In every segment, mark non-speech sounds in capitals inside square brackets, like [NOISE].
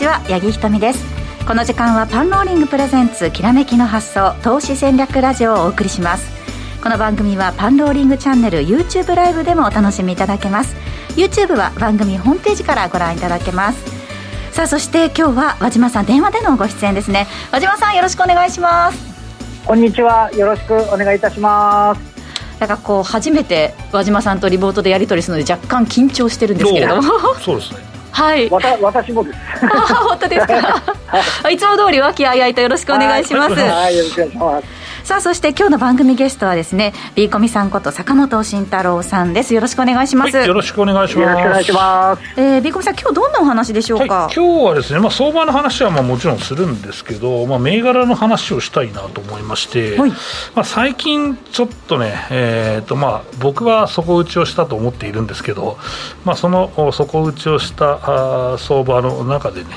ちは八木ひとみです。この時間はパンローリングプレゼンツきらめきの発想投資戦略ラジオをお送りします。この番組はパンローリングチャンネル YouTube ライブでもお楽しみいただけます。YouTube は番組ホームページからご覧いただけます。さあそして今日は和島さん電話でのご出演ですね。和島さんよろしくお願いします。こんにちはよろしくお願いいたします。なんかこう初めて和島さんとリモートでやり取りするので若干緊張してるんですけれども。そうですねはい。わた私もです。あ本当ですか。いつも通り和気あいあいとよろしくお願いします。はい、よろしくお願いします。さあそして今日の番組ゲストはですねビーコミさんこと坂本慎太郎さんです。よろしくお願いします、はい、よろしくお願いします。よろしくお願いします。えー、ビーコミさん今日どんなお話でしょうか、はい、今日はですねまあ相場の話はまあもちろんするんですけどまあ銘柄の話をしたいなと思いまして、はい、まあ最近ちょっとねえっ、ー、とまあ僕は底打ちをしたと思っているんですけどまあその底打ちをしたあ相場の中でね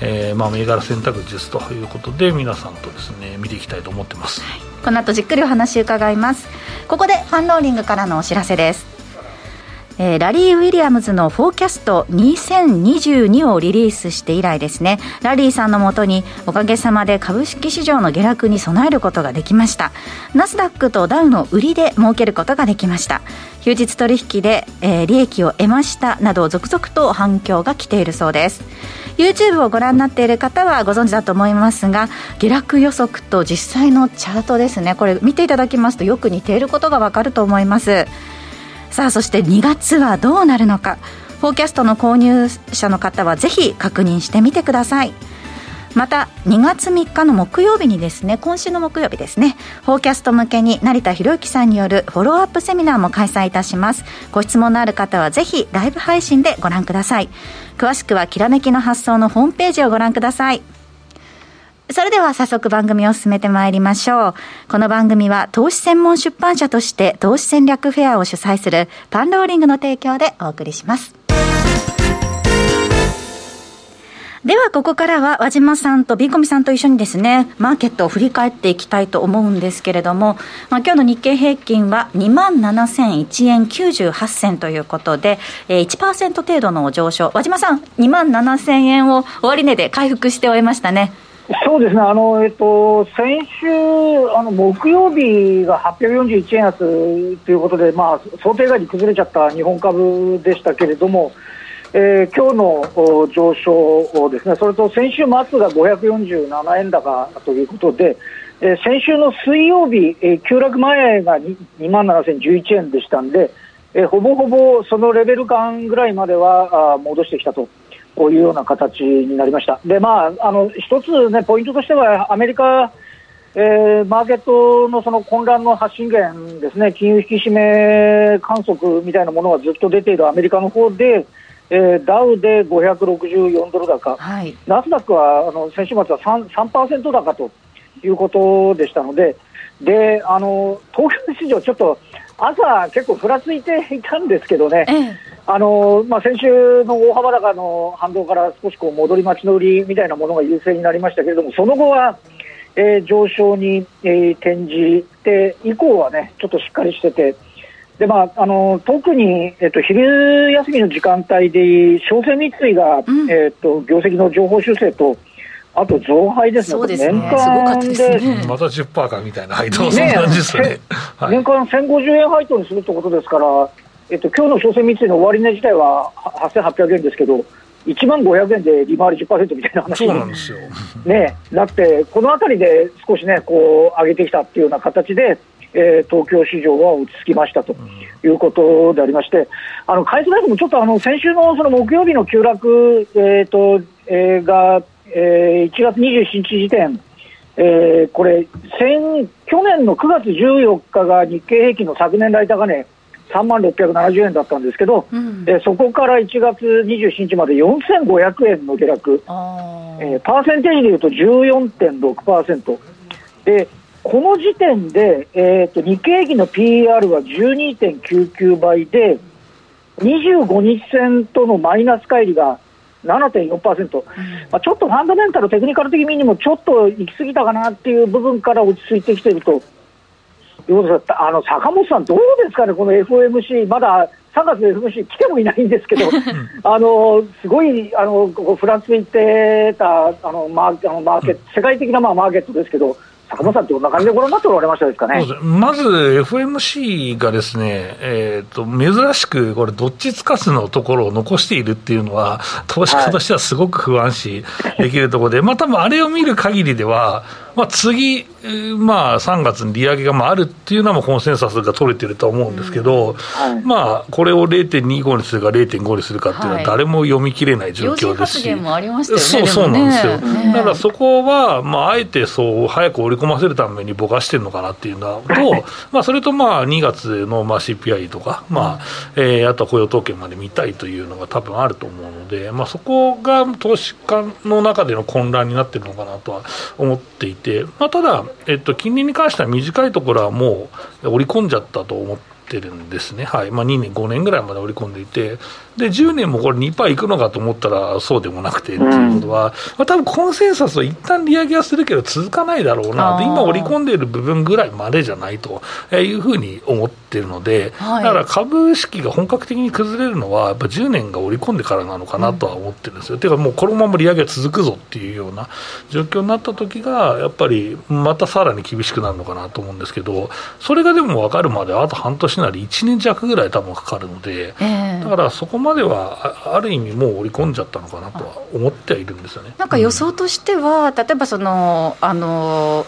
えーまあ、銘柄選択術ということで皆さんとですね見ていきたいと思ってます、はい、この後じっくりお話伺います。ここでファンローリングからのお知らせです。えー、ラリー・ウィリアムズのフォーキャスト2022をリリースして以来ですね。ラリーさんのもとにおかげさまで株式市場の下落に備えることができました。ナスダックとダウの売りで儲けることができました。休日取引で、えー、利益を得ましたなど続々と反響が来ているそうです。YouTube をご覧になっている方はご存知だと思いますが下落予測と実際のチャートですね。これ見ていただきますとよく似ていることがわかると思います。さあそして2月はどうなるのか。フォーキャストの購入者の方はぜひ確認してみてください。また2月3日の木曜日にですね今週の木曜日ですねフォーキャスト向けに成田博之さんによるフォローアップセミナーも開催いたします。ご質問のある方はぜひライブ配信でご覧ください。詳しくはきらめきの発想のホームページをご覧ください。それでは早速番組を進めてまいりましょう。この番組は投資専門出版社として投資戦略フェアを主催するパンローリングの提供でお送りします。では、ここからは和島さんとビーコミさんと一緒にですね、マーケットを振り返っていきたいと思うんですけれども、まあ、今日の日経平均は2万7001円98銭ということで、えー、1%程度の上昇。和島さん、2万7000円を終値で回復して終えましたね。そうですね、あのえっと、先週、あの木曜日が841円安ということで、まあ、想定外に崩れちゃった日本株でしたけれども、えー、今日の上昇ですね、それと先週末が547円高ということで、えー、先週の水曜日、えー、急落前が2万7011円でしたんで、えー、ほぼほぼそのレベル感ぐらいまではあ戻してきたと。こういうような形になりました。で、まあ、あの、一つね、ポイントとしては、アメリカ、えー、マーケットのその混乱の発信源ですね、金融引き締め観測みたいなものがずっと出ているアメリカの方で、えー、ダウで564ドル高、はい、ナスダックはあの先週末は 3%, 3高ということでしたので、であの東京市場、ちょっと朝、結構ふらついていたんですけどね、ええ、あのまあ、先週の大幅高の反動から少しこう戻り待ちの売りみたいなものが優勢になりましたけれども、その後は、えー、上昇に、えー、転じて、以降はね、ちょっとしっかりしてて、でまあ、あの特に、えっと、昼休みの時間帯で、商船三井が、うん、えっと、業績の情報修正と、あと増配ですね、すね。年間で、ね、また10%かみたいな配当、そんな感じですね、はい、年間1050円配当にするってことですから、えっと今日の商船三井の終値自体は8800円ですけど、1万500円で利回り10%みたいな話。にね、なって、このあたりで少しね、こう上げてきたっていうような形で、えー、東京市場は落ち着きましたということでありまして、あの、海津大臣もちょっとあの、先週のその木曜日の急落、えっ、ー、と、えー、が、えー、1月27日時点、えー、これ先、去年の9月14日が日経平均の昨年来高値、3万670円だったんですけど、うん、えー、そこから1月27日まで4500円の下落、えー、パーセンテージでいうと14.6%。でこの時点で、えーと、日経平均の PR は12.99倍で、25日線とのマイナス乖離が7.4%、うん、まあ、ちょっとファンダメンタル、テクニカル的にもちょっと行き過ぎたかなっていう部分から落ち着いてきているとあの坂本さん、どうですかね、この FOMC、まだ3月の FOMC 来てもいないんですけど、あのすごいあのフランスに行ってたあのマーあのマーケット、世界的なまあマーケットですけど、坂本さん、どんな感じでご覧になっておられましたです。かねまず FMC がですね、えーと、珍しくこれ、どっちつかずのところを残しているっていうのは、投資家としてはすごく不安視できるところで、はい、まあ多分あれを見る限りでは、まあ、次、まあ、3月に利上げがまああるっていうのはコンセンサスが取れてると思うんですけど、うんはい、まあ、これを0.25にするか0.5にするかっていうのは、誰も読み切れない状況ですし、はい、そうそうなんですよ、ね、だからそこは、まあ、あえてそう早く織り込ませるためにぼかしてるのかなっていうのと、まあ、それとまあ2月のまあ CPI とか、まあえー、あとは雇用統計まで見たいというのが多分あると思うので、まあ、そこが投資家の中での混乱になってるのかなとは思っていて。て、まあ、ただ、えっと、金利に関しては短いところはもう織り込んじゃったと思ってるんですね、はい。まあ、2年、5年ぐらいまで織り込んでいて、で10年もこれ2%いくのかと思ったらそうでもなくてっていうことは、まあ多分コンセンサスは一旦利上げはするけど続かないだろうな、で今織り込んでいる部分ぐらいまでじゃないというふうに思ってるので、はい、だから株式が本格的に崩れるのは、やっぱ10年が織り込んでからなのかなとは思ってるんですよ。うん、ていうか、もうこのまま利上げが続くぞっていうような状況になった時が、やっぱりまたさらに厳しくなるのかなと思うんですけど、それがでも分かるまであと半年なり1年弱ぐらい多分かかるので、えー、だからそこまではある意味もう織り込んじゃったのかなとは思ってはいるんですよね。なんか予想としては、うん、例えばそのあの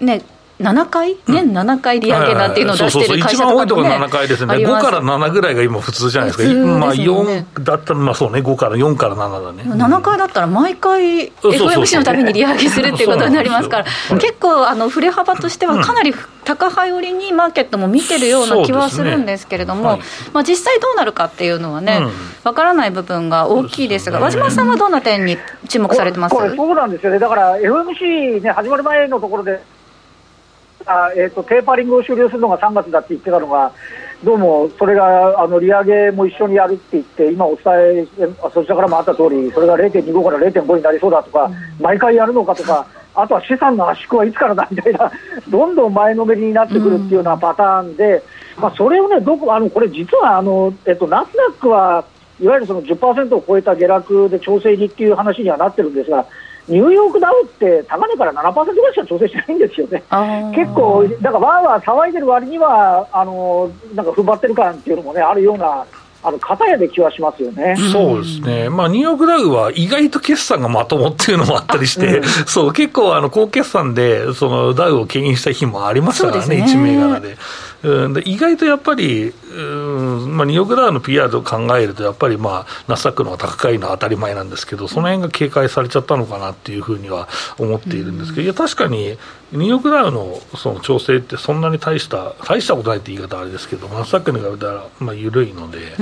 ね7回、年7回利上げなんていうのを出してる会社とかも、ね、一番多いところ7回ですね、5から7ぐらいが今、普通じゃないですか、すね、まあ、4だったら、まあそうね、5から4から7だね。7回だったら、毎回、FOMC のために利上げするっていうことになりますから、結構、あの振れ幅としては、かなり高派寄りにマーケットも見てるような気はするんですけれども、ねはい、まあ、実際どうなるかっていうのはね、わ、うん、からない部分が大きいですが、和島さんはどんな点に注目されてます？これ、そうなんですよね、だから FOMC、ね、始まる前のところで、あえーと、テーパリングを終了するのが3月だって言ってたのが、どうもそれがあの利上げも一緒にやるって言って、今お伝え、そちらからもあった通り、それが0.25から0.5になりそうだとか、毎回やるのかとか、あとは資産の圧縮はいつからだみたいな、[LAUGHS] どんどん前のめりになってくるっていうようなパターンで、まあ、それをね、どこあのこれ、実はあの、えっと、ナスダックはいわゆるその10%を超えた下落で調整にっていう話にはなってるんですが、ニューヨークダウって高値から7%ぐらいしか調整してないんですよね、結構、だからわーわー騒いでる割には、あのなんか踏ん張ってる感っていうのもね、あるような。あの片やで気はしますよね。そうですね、まあ、ニューヨークダウは意外と決算がまともっていうのもあったりして、うん、そう結構あの高決算でそのダウを牽引した日もありましたからね、ね。1銘柄で。うん、で意外とやっぱり、うんまあ、ニューヨークダウの PR と考えると、やっぱり、まあ、ナスダックの方が高いのは当たり前なんですけど、その辺が警戒されちゃったのかなっていうふうには思っているんですけど、いや、確かにニューヨークダウのその調整ってそんなに大した大したことないって言い方あれですけどナスダックに比べたらまあ緩いので、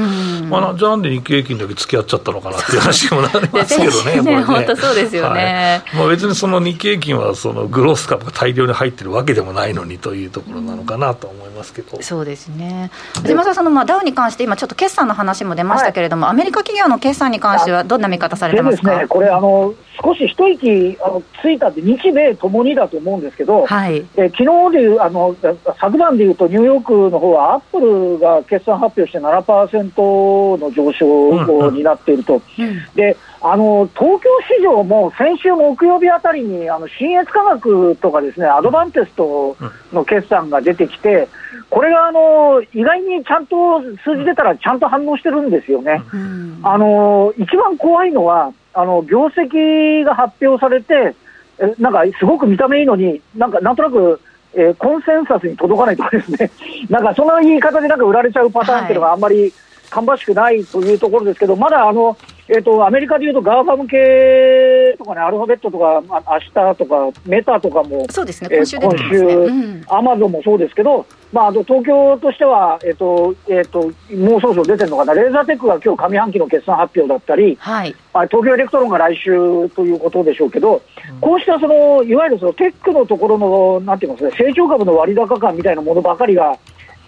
まあ、じゃあなんで日経平均だけ付き合っちゃったのかなっていう話にもなりますけどねね。[LAUGHS] 本当そうですよね、はい、まあ、別にその日経平均はそのグロース株が大量に入ってるわけでもないのにというところなのかなと思いますけど、そうですね。島田さんのまあダウに関して今ちょっと決算の話も出ましたけれども、はい、アメリカ企業の決算に関してはどんな見方されてますか、ね、これあの少し一息あのついたって日米ともにだと思うんですけど、はい、え昨日でいうあの昨晩でいうとニューヨークの方はアップルが決算発表して7%の上昇になっていると、うん。うん、であの東京市場も先週木曜日あたりにあの新越科学とかですねアドバンテストの決算が出てきて、これがあの意外にちゃんと数字出たらちゃんと反応してるんですよね。うん、あの一番怖いのはあの業績が発表されてなんかすごく見た目いいのに、なんかなんとなく、えー、コンセンサスに届かないとかですね、[LAUGHS] なんかその言い方でなんか売られちゃうパターンっていうのがあんまり芳しくないというところですけど、まだあの、えーと、アメリカでいうと、 GAFAM 系とかね、アルファベットとか、あ明日とか、メタとかも、そうですね、今週、アマゾンもそうですけど、まあ、あと東京としては、えっ、ー、とえーと、もうそろそろ出てるのかな、レーザーテックが今日上半期の決算発表だったり、はい、まあ、東京エレクトロンが来週ということでしょうけど、うん、こうしたそのいわゆるそのテックのところの、なんて言いますか、成長株の割高感みたいなものばかりが、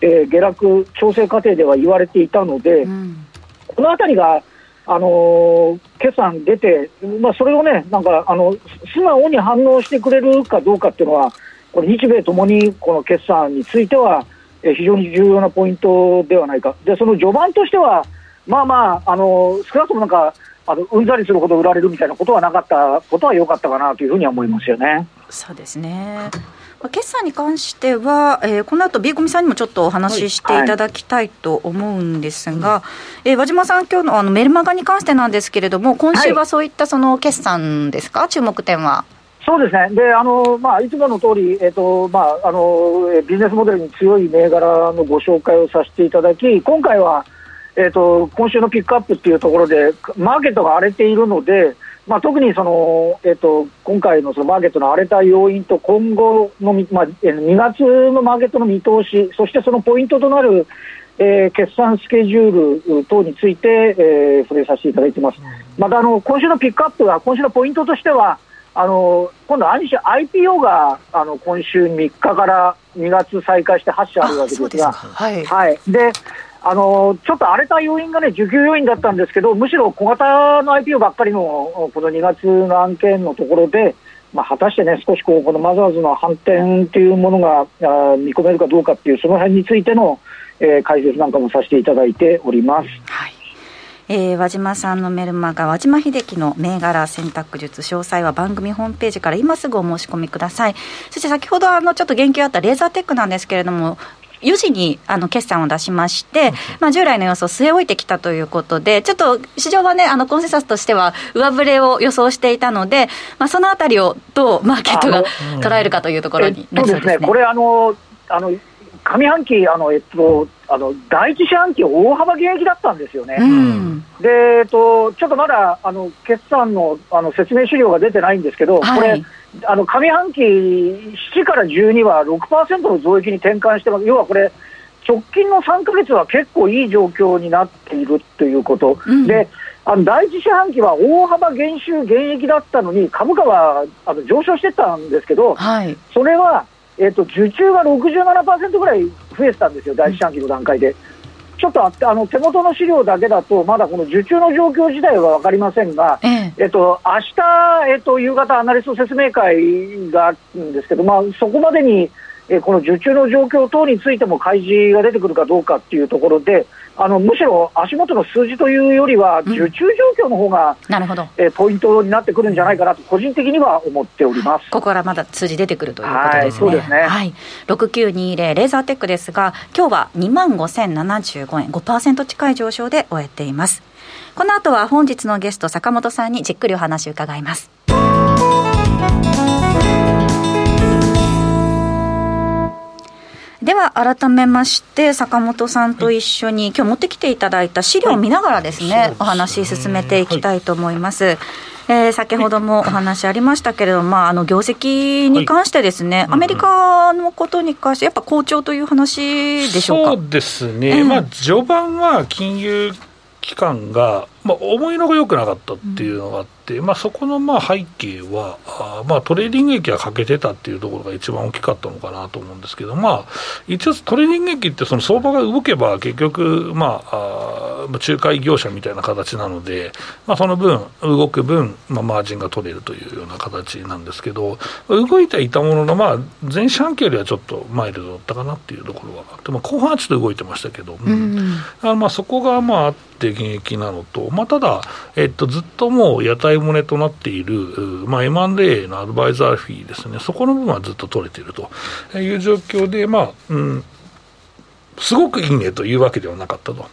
えー、下落調整過程では言われていたので、うん、このあたりが、あの、決算出て、まあ、それをね、なんかあの素直に反応してくれるかどうかっていうのは、これ日米ともにこの決算については、え非常に重要なポイントではないか、でその序盤としては、まあまあ、あの少なくともなんか、あのうんざりするほど売られるみたいなことはなかったことは良かったかなというふうには思いますよね。そうですね決算に関しては、えー、この後ビーコミさんにもちょっとお話ししていただきたいと思うんですが、はい、えー、和島さん、今日のあのメルマガに関してなんですけれども、今週はそういったその決算ですか、はい、注目点は。そうですね、であのまあ、いつもの通り、えーとまああのビジネスモデルに強い銘柄のご紹介をさせていただき、今回は、えーと、今週のピックアップっていうところで、マーケットが荒れているので、まあ、特にその、えーと、今回のそのマーケットの荒れた要因と、今後の、まあ、2月のマーケットの見通し、そしてそのポイントとなる、えー、決算スケジュール等について、えー、触れさせていただいてます。またあの今週のピックアップは、今週のポイントとしては、あの今度、兄 IPO があの今週3日から2月再開して8社あるわけですが、はい、はい、であのちょっと荒れた要因がね、需給要因だったんですけど、むしろ小型の IPO ばっかりのこの2月の案件のところで、まあ、果たしてね、少しこうこのマザーズの反転というものがあ見込めるかどうかっていう、その辺についての、えー、解説なんかもさせていただいております。はいえー、和島さんのメルマガ和島秀樹の銘柄選択術詳細は番組ホームページから今すぐお申し込みくださいそして先ほどあのちょっと言及あったレーザーテックなんですけれども4時にあの決算を出しまして、まあ、従来の予想を据え置いてきたということで、ちょっと市場はね、あのコンセンサスとしては上振れを予想していたので、まあ、そのあたりをどうマーケットが捉えるかというところになりそうですね。これあのあの上半期、あのえっと、あの第一四半期、大幅減益だったんですよね。うん、で、えっと、ちょっとまだあの決算のあの説明資料が出てないんですけど、はい、これ、あの上半期7から12は6%の増益に転換してます、要はこれ、直近の3か月は結構いい状況になっているということ、うん、であの第一四半期は大幅減収減益だったのに、株価はあの上昇してたんですけど、はい、それはえーと、受注が67%ぐらい増えてたんですよ、第一四半期の段階で。ちょっとああの手元の資料だけだと、まだこの受注の状況自体は分かりませんが、えええっと明日、えっと夕方、アナリスト説明会があるんですけど、まあ、そこまでに、えこの受注の状況等についても開示が出てくるかどうかっていうところで、あのむしろ足元の数字というよりは、受注状況の方が、うん、なるほどえポイントになってくるんじゃないかなと、個人的には思っておりますここからまだ数字出てくるということですね。はい、ねはい、6920レーザーテックですが、今日は2万5075円、5%近い上昇で終えています。この後は本日のゲスト、坂本さんにじっくりお話を伺います。では改めまして坂本さんと一緒に今日持ってきていただいた資料を見ながらですね、はい、お話進めていきたいと思います。はい。えー、先ほどもお話ありましたけれども、まあ、あの業績に関してですね、はい、アメリカのことに関して、やっぱ好調という話でしょうか？そうですね、えー、まあ、序盤は金融機関が、まあ、思いのほか良くなかったっていうのがあって、まあ、そこのまあ背景はあ、まあ、トレーディング益が欠けてたっていうところが一番大きかったのかなと思うんですけど、まあ、一応トレーディング益ってその相場が動けば結局、まあ、あ仲介業者みたいな形なので、まあ、その分動く分、まあ、マージンが取れるというような形なんですけど動いていたものの、まあ、前四半期よりはちょっとマイルドだったかなっていうところはあって、まあ、後半はちょっと動いてましたけど、うん、あまあそこがまああって減益なのと、まあ、ただ、えっと、ずっともう屋台骨となっている、まあ、M&A のアドバイザーフィーですね、そこの部分はずっと取れていると。いう状況で、まあ、うん、すごくいいねというわけではなかったと。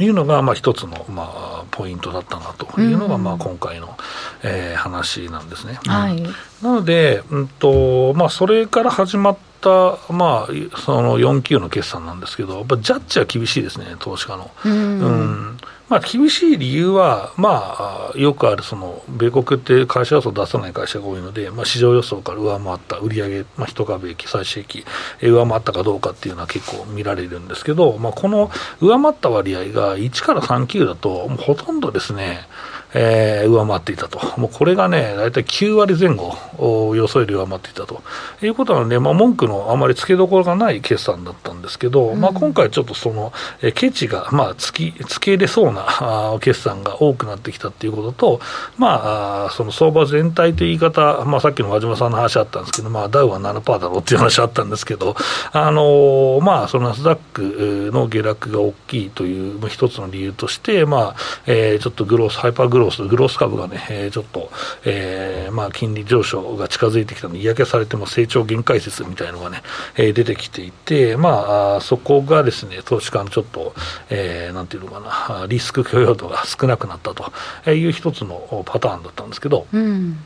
いうのが、まあ、一つの、まあ、ポイントだったなと。いうのが、まあ、今回の、えー、話なんですね。はい、なので、うんとまあ、それから始まった、まあ、その4級の決算なんですけど、やっぱジャッジは厳しいですね、投資家の。うん、うんまあ、厳しい理由は、まあ、よくあるその米国って会社予想出さない会社が多いので、まあ、市場予想から上回った売上、まあ、一株益、最終益、上回ったかどうかっていうのは結構見られるんですけど、まあ、この上回った割合が1から3級だと、もうほとんどですね、えー、上回っていたと、もうこれがね、大体9割前後、予想より上回っていたと。いうことなので、まあ、文句のあまりつけどころがない決算だったんですけど、うん、まあ、今回ちょっとその、えー、ケチが、まあ、つきつけれそうなあ決算が多くなってきたっていうことと、まあ、その相場全体という言い方、まあ、さっきの和島さんの話あったんですけど、まあ、ダウは7%だろうっていう話あったんですけど、あのー、まあ、そのナスダックの下落が大きいという一つの理由として、まあえー、ちょっとグロース、ハイパーグロース、グロース株がね、えー、ちょっと、えーまあ、金利上昇が近づいてきたので、嫌気されても成長限界説みたいなのがね、えー、出てきていて、まあ、そこがですね、投資家のちょっと、えー、なんていうのかな、リスク許容度が少なくなったという一つのパターンだったんですけど、うん。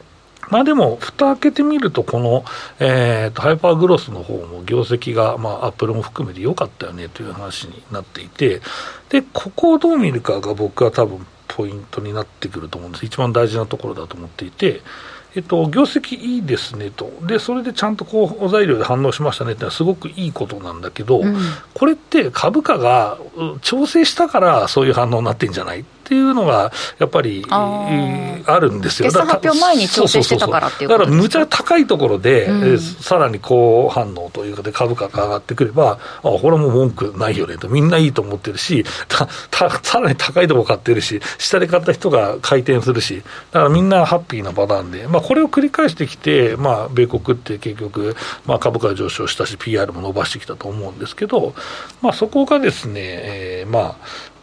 まあでも、蓋開けてみると、この、えーと、ハイパーグロスの方も業績が、まあ、アップルも含めて良かったよねという話になっていて、で、ここをどう見るかが僕は多分ポイントになってくると思うんです。一番大事なところだと思っていて、えっと、業績いいですねと、でそれでちゃんとこうお材料で反応しましたねってのはすごくいいことなんだけど、うん、これって株価が調整したからそういう反応になってんじゃない？っていうのが、やっぱりあるんですよ。決算発表前に調整してたからっていうだからむちゃ高いところで、うん、さらに好反応というかで株価が上がってくれば、あこれも文句ないよねと、みんないいと思ってるし、たたさらに高いところ買ってるし、下で買った人が回転するし、だからみんなハッピーなパターンで、まあ、これを繰り返してきて、まあ、米国って結局、まあ、株価上昇したし、PR も伸ばしてきたと思うんですけど、まあ、そこがですね、えー、まあ、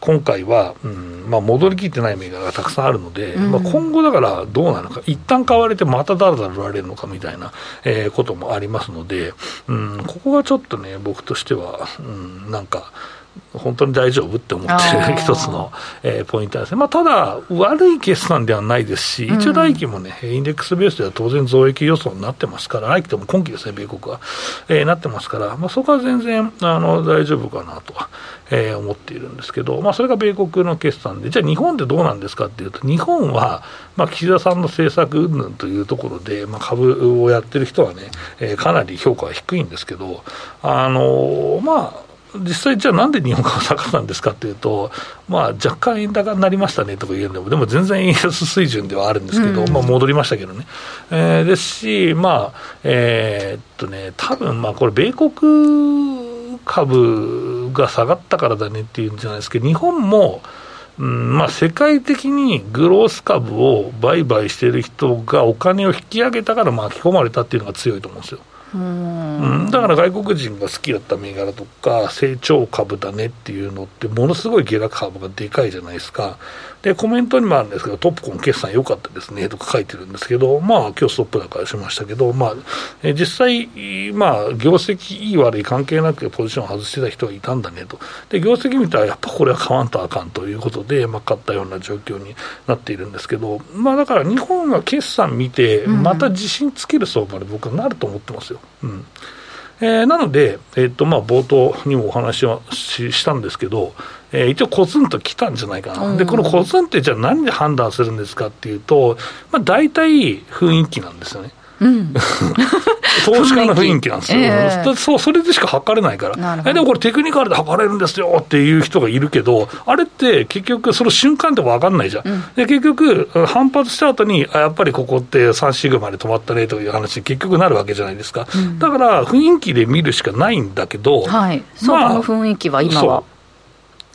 今回は、うんまあ、戻りきってない銘柄がたくさんあるので、うん、まあ、今後だからどうなのか、一旦買われてまただらだら売られるのかみたいな、えー、こともありますので、うん、ここがちょっとね、僕としては、うん、なんか、本当に大丈夫って思ってる一つの、えー、ポイントですね、まあ、ただ、悪い決算ではないですし、一応来期もね、インデックスベースでは当然増益予想になってますから、来期でも今期ですね、米国は、えー、なってますから、まあ、そこは全然あの大丈夫かなとは、えー、思っているんですけど、まあ、それが米国の決算で、じゃあ日本ってどうなんですかっていうと、日本は、まあ、岸田さんの政策云々というところで、まあ、株をやってる人はね、えー、かなり評価は低いんですけど、あのまあ、実際、じゃあなんで日本株下がったんですかっていうと、まあ、若干円高になりましたねとか言うんでも、でも全然円安水準ではあるんですけど、うん、まあ、戻りましたけどね。えー、ですし、まあ、えー、っとね、多分まあこれ、米国株が下がったからだねっていうんじゃないですけど、日本も、うんまあ、世界的にグロース株を売買している人がお金を引き上げたから巻き込まれたっていうのが強いと思うんですよ。うん、だから外国人が好きだった銘柄とか、成長株だねっていうのって、ものすごい下落幅がでかいじゃないですか。で、コメントにもあるんですけど、トップコン決算良かったですねとか書いてるんですけど、まあ、今日ストップ高しましたけど、まあ、え実際、まあ、業績いい悪い関係なくポジション外してた人がいたんだねと。で、業績見たら、やっぱこれは買わんとあかんということで、まあ、買ったような状況になっているんですけど、まあ、だから日本が決算見て、また自信つける相場で僕はなると思ってますよ。うんえー、なので、えーとまあ、冒頭にもお話はししたんですけど、えー、一応、コツンと来たんじゃないかな、うん、でこのコツンって、じゃあ、何で判断するんですかっていうと、まあ、大体雰囲気なんですよね。うん、[LAUGHS] 投資家の雰囲気なんですよ、えー、そうそれでしか測れないから、えでもこれ、テクニカルで測れるんですよっていう人がいるけど、あれって結局、その瞬間って分かんないじゃん、うん、で結局、反発した後にあやっぱりここって3シグマで止まったねという話に結局なるわけじゃないですか、うん、だから雰囲気で見るしかないんだけど、はい、まあ、の雰囲気は今は。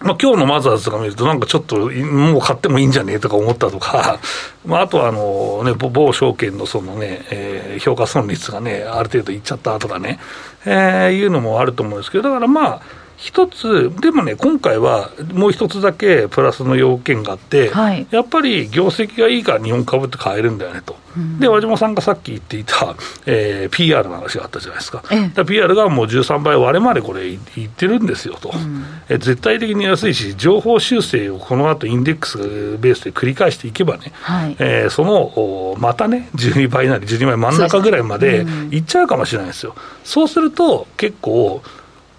まあ今日のマザーズとか見ると、なんかちょっともう買ってもいいんじゃねえとか思ったとか、[LAUGHS] まあ、あとはあの、ね、某証券のそのね、えー、評価損率がね、ある程度いっちゃったとかね、えー、いうのもあると思うんですけど、だからまあ、一つ、でもね、今回はもう一つだけプラスの要件があって、はい、やっぱり業績がいいから日本株って買えるんだよねと、うん、で和島さんがさっき言っていた、えー、PR の話があったじゃないですか、か PR がもう13倍割れまでこれ言ってるんですよと、うん、え絶対的に安いし、情報修正をこの後インデックスベースで繰り返していけばね、はい、えー、そのまたね、12倍なり、12倍真ん中ぐらいまでいっちゃうかもしれないですよ。そうすると結構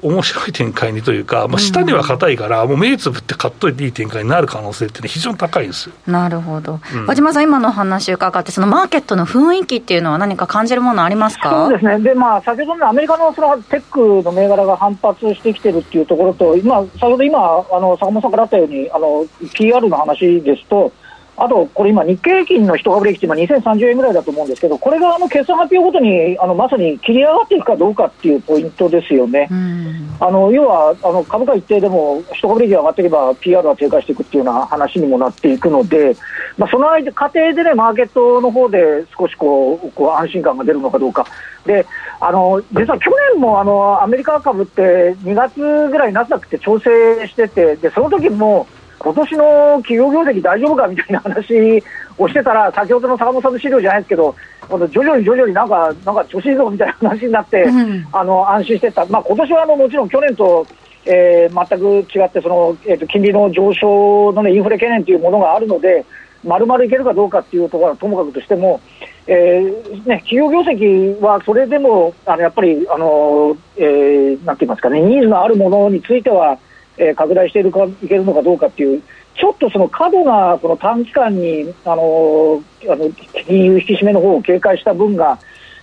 面白い展開にというか、まあ、下には硬いから、もう目つぶって買っといていい展開になる可能性って、ね、非常に高いですなるほど、和島さん、今の話伺って、そのマーケットの雰囲気っていうのは、何か感じるものありますか？そうですね、でまあ、先ほどのアメリカのそのテックの銘柄が反発してきてるっていうところと、今、先ほど今、あの坂本さんからあったように、あの PR の話ですと、あと、これ今、日経平均の一株利益って今2030円ぐらいだと思うんですけど、これがあの決算発表ごとにあのまさに切り上がっていくかどうかっていうポイントですよね。あの要はあの株価一定でも一株利益が上がっていけば PR は低下していくっていうような話にもなっていくので、まあ、その間過程でね、マーケットの方で少しこうこう安心感が出るのかどうか。であの実は去年もあのアメリカ株って2月ぐらいナスダックって調整してて、でその時も今年の企業業績大丈夫かみたいな話をしてたら、先ほどの坂本さんの資料じゃないですけど、徐々に徐々になんか、なんか調子いいぞみたいな話になって、うん、あの安心してた、まあ今年はあのもちろん去年と、えー、全く違って、そのえーと、金利の上昇の、ね、インフレ懸念というものがあるので、まるまるいけるかどうかっていうところはともかくとしても、えーね、企業業績はそれでもあのやっぱり、あのえー、なんて言いますかね、ニーズのあるものについては、えー、拡大しているかいけるのかどうかっていう、ちょっとその過度なこの短期間にあのあの金融引き締めの方を警戒した分が、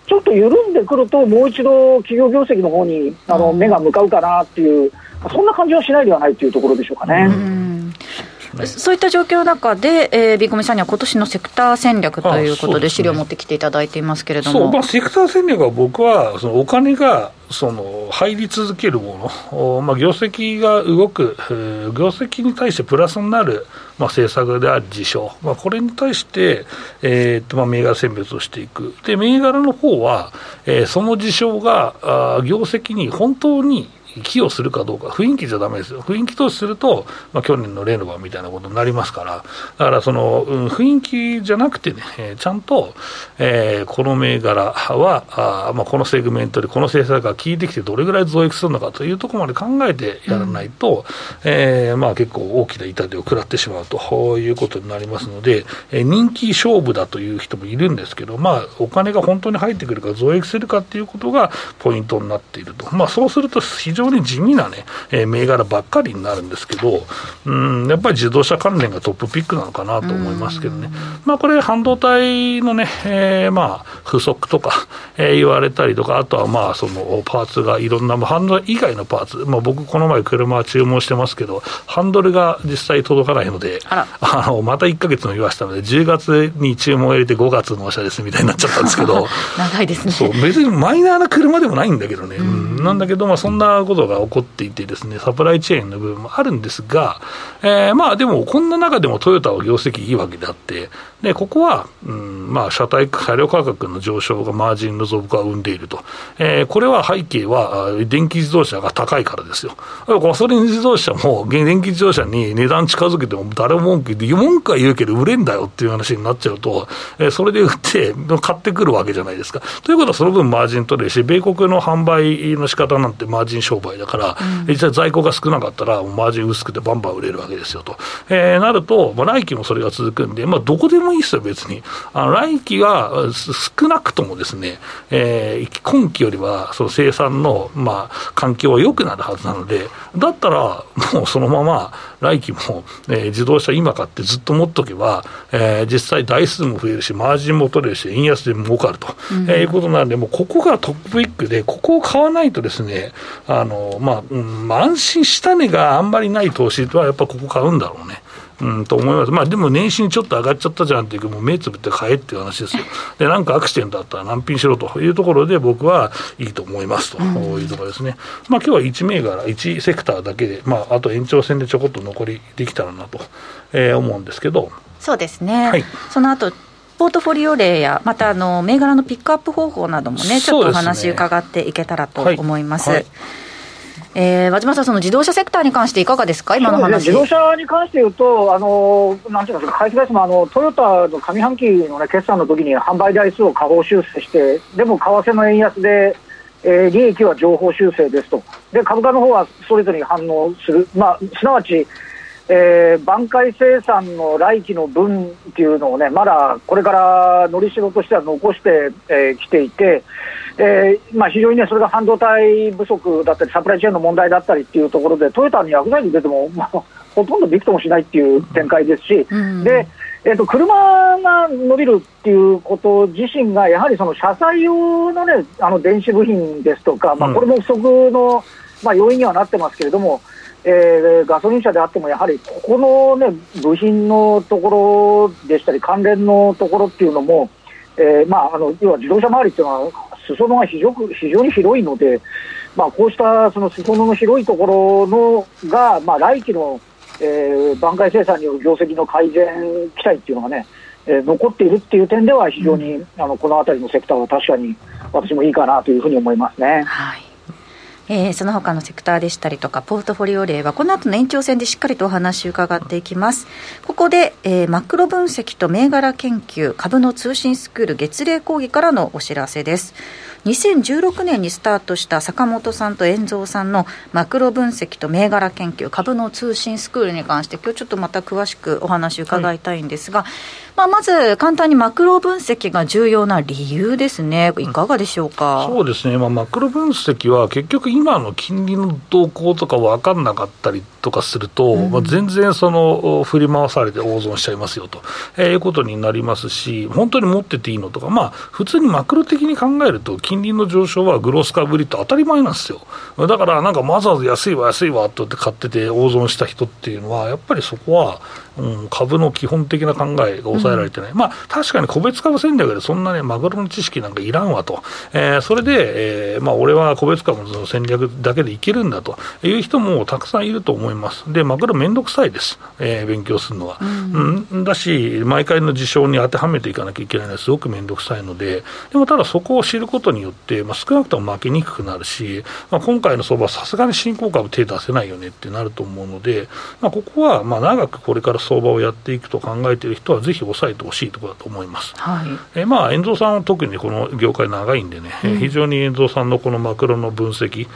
ちょっと緩んでくると、もう一度企業業績の方にあの目が向かうかなっていう、そんな感じはしないではないというところでしょうかね。そういった状況の中で、えー、ビーコミさんには今年のセクター戦略ということで、資料を持ってきていただいていますけれども、まあ、セクター戦略は僕は、そのお金がその入り続けるもの、まあ、業績が動く、業績に対してプラスになる、まあ、政策である事象、まあ、これに対して、えーとまあ、銘柄選別をしていく、で銘柄の方は、えー、その事象があ業績に本当に寄与するかどうか、雰囲気じゃだめですよ、雰囲気投資すると、まあ、去年のレノバみたいなことになりますから、だからその、うん、雰囲気じゃなくてね、えー、ちゃんと、えー、この銘柄は、あまあ、このセグメントでこの政策が効いてきて、どれぐらい増益するのかというところまで考えてやらないと、うん、えー、まあ、結構大きな痛手を食らってしまうということになりますので、えー、人気勝負だという人もいるんですけど、まあ、お金が本当に入ってくるか、増益するかっていうことがポイントになっていると。まあ、そうすると非常に地味なね、えー、銘柄ばっかりになるんですけど、うん、やっぱり自動車関連がトップピックなのかなと思いますけどね。まあ、これ半導体のね、えー、まあ、不足とか、えー、言われたりとか、あとはまあ、そのパーツがいろんな、まあ、ハンドル以外のパーツ、まあ、僕この前車注文してますけど、ハンドルが実際届かないので、あ [LAUGHS] の、また1か月も言わしたので、10月に注文を入れて5月納車ですみたいになっちゃったんですけど、[LAUGHS] 長いですね。そう、別にマイナーな車でもないんだけどね、うん、なんだけど、まあ、そんなことが起こっていてですね、サプライチェーンの部分もあるんですが、えー、まあでも、こんな中でもトヨタは業績いいわけであって、でここは、うんまあ、車体車両価格の上昇がマージンの増加を生んでいると、えー、これは背景は電気自動車が高いからですよ、ガソリン自動車も電気自動車に値段近づけても誰も文句言って、文句は言うけど売れんだよっていう話になっちゃうと、えー、それで売って買ってくるわけじゃないですか。ということは、その分マージン取れるし、米国の販売の仕方なんてマージン商売だから、うん、実際在庫が少なかったら、マージン薄くてバンバン売れるわけですよと。えー、なると、まあ、来期もそれが続くんで、まあ、どこでもいいですよ、別に。あの来期は少なくともですね、えー、今期よりはその生産の、まあ、環境は良くなるはずなので、だったら、もうそのまま来期も、えー、自動車今買ってずっと持っとけば、えー、実際台数も増えるし、マージンも取れるし、円安で儲かると、うん、えー、いうことなんで、もうここがトップウィックで、ここを買わないとですね、あのまあ、うん、安心した値があんまりない投資は、やっぱここ買うんだろうね。うん、と思います、まあ、でも年始にちょっと上がっちゃったじゃんっていう、もう目つぶって買えっていう話ですよ、でなんかアクシデントあったら難品しろというところで、僕はいいと思いますと。いうところですね、まあ今日は1銘柄、1セクターだけで、まあ、あと延長戦でちょこっと残りできたらなと、えー、思うんですけど。そうですね、はい、その後ポートフォリオ例や、またあの銘柄のピックアップ方法などもね、ちょっとお話伺っていけたらと思います。えー、和島さん、その自動車セクターに関していかがですか、今の話、自動車に関して言うと、あのなんていうんですか、会社ですもあのトヨタの上半期の、ね、決算の時に販売台数を下方修正して、でも為替の円安で、えー、利益は上方修正ですと、で株価の方はストレートに反応する、まあ、すなわち、えー、挽回生産の来期の分っていうのをね、まだこれからのりしろとしては残してき、えー、ていて、えーまあ、非常にね、それが半導体不足だったり、サプライチェーンの問題だったりっていうところで、トヨタに薬剤に出ても、[LAUGHS] まあ、ほとんどびくともしないっていう展開ですし、うん、でえーと、車が伸びるっていうこと自身が、やはりその車載用の,、ね、あの電子部品ですとか、まあ、これも不足の、まあ、要因にはなってますけれども、えー、ガソリン車であっても、やはりここの、ね、部品のところでしたり、関連のところっていうのも、えーまあ、あの要は自動車周りっていうのは、裾野が非常非常に広いので、まあ、こうしたその裾野の広いところのが、まあ、来期の、えー、挽回生産による業績の改善期待っていうのがね、えー、残っているっていう点では、非常に、うん、あのこの辺りのセクターは確かに私もいいかなというふうに思いますね。はいえー、その他のセクターでしたりとか、ポートフォリオ例は、この後の延長戦でしっかりとお話を伺っていきます。ここで、えー、マクロ分析と銘柄研究、株の通信スクール月例講義からのお知らせです。2016年にスタートした坂本さんと遠蔵さんのマクロ分析と銘柄研究株の通信スクールに関して今日ちょっとまた詳しくお話伺いたいんですが、はい、まあ、まず簡単にマクロ分析が重要な理由ですね。いかがでしょうか、うん、そうですね、まあ、マクロ分析は結局今の金利の動向とか分かんなかったりとかすると、うん、まあ、全然その振り回されて大損しちゃいますよと、えー、いうことになりますし本当に持ってていいのとかまあ普通にマクロ的に考えると金金利の上昇はグロス株売りって当たり前なんですよ。だからなんかわざわざ安いわ安いわって買ってて大損した人っていうのは、やっぱりそこは、うん、株の基本的な考えが抑えられてない、うん、まあ確かに個別株戦略でそんなね、マグロの知識なんかいらんわと、えー、それで、えー、まあ、俺は個別株の戦略だけでいけるんだという人もたくさんいると思います。で、マグロめんどくさいです、えー、勉強するのは。うん、うん、だし、毎回の事象に当てはめていかなきゃいけないのはすごくめんどくさいので、でもただそこを知ることによって、まあ、少なくとも負けにくくなるし、まあ、今回の相場はさすがに新興株手出せないよねってなると思うので、まあ、ここはまあ長くこれから相場をやっていくと考えている人は、ぜひ抑えてほしいところだと思います。はい、えまあ、遠藤さんは特にこの業界長いんでね、うん、非常に遠藤さんのこのマクロの分析、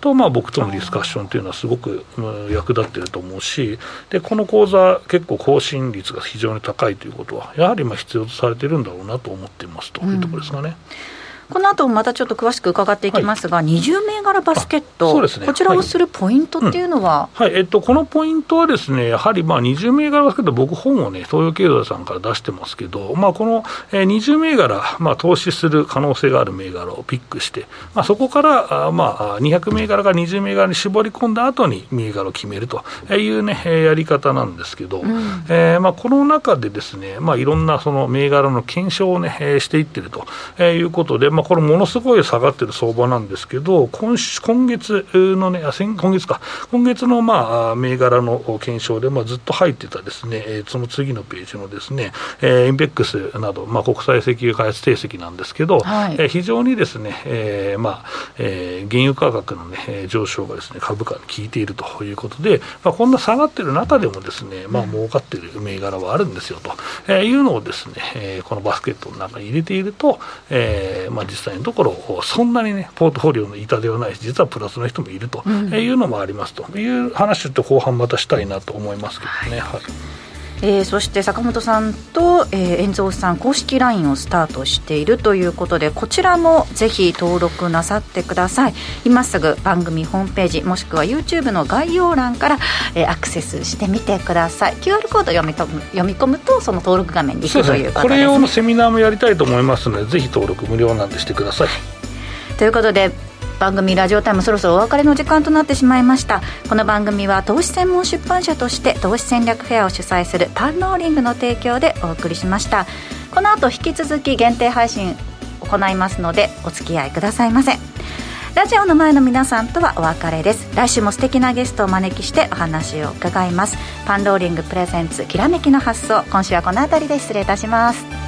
と、まあ、僕とのディスカッションというのはすごく役立っていると思うしでこの講座結構更新率が非常に高いということはやはりまあ必要とされているんだろうなと思っていますというところですかね。うんこの後もまたちょっと詳しく伺っていきますが、はい、20銘柄バスケット、ね、こちらをするポイントっていうのは、はい、うん。はい、えっと、このポイントはですね、やはりまあ20銘柄バスケット、僕、本をね、東洋経済さんから出してますけど、まあ、この20銘柄、まあ、投資する可能性がある銘柄をピックして、まあ、そこからあ、まあ、200銘柄から20銘柄に絞り込んだ後に銘柄を決めるというね、やり方なんですけど、うん、えー、まあ、この中でですね、まあ、いろんなその銘柄の検証をね、していってるということで、まあ、これ、ものすごい下がってる相場なんですけど、今今月のね、今月か、今月のまあ銘柄の検証で、まあ、ずっと入ってたですね、その次のページのですね、えー、インペックスなど、まあ、国際石油開発定石なんですけど、はい、えー、非常にですね、えーまあえー、原油価格の、ね、上昇がですね株価に効いているということで、まあ、こんな下がってる中でもですね、まあ儲かってる銘柄はあるんですよと、えー、いうのをですね、えー、このバスケットの中に入れていると、えーまあ、実際のところ、そんなにね、ポートフォリオの板ではないし、実はプラスの人もいるというのもありますと。いう話って後半またしたいなと思いますけどね。はい、はいえー、そして坂本さんと、えー、遠蔵さん公式 LINE をスタートしているということでこちらもぜひ登録なさってください。今すぐ番組ホームページもしくは YouTube の概要欄から、えー、アクセスしてみてください。QR コード読み込む読み込むとその登録画面に行くということです、ね、これ用のセミナーもやりたいと思いますのでぜひ登録無料なんでしてください。ということで番組ラジオタイムそろそろお別れの時間となってしまいました。この番組は投資専門出版社として投資戦略フェアを主催するパンローリングの提供でお送りしました。この後引き続き限定配信行いますのでお付き合いくださいませ。ラジオの前の皆さんとはお別れです。来週も素敵なゲストをお招きしてお話を伺います。パンローリングプレゼンツきらめきの発想。今週はこの辺りで失礼いたします。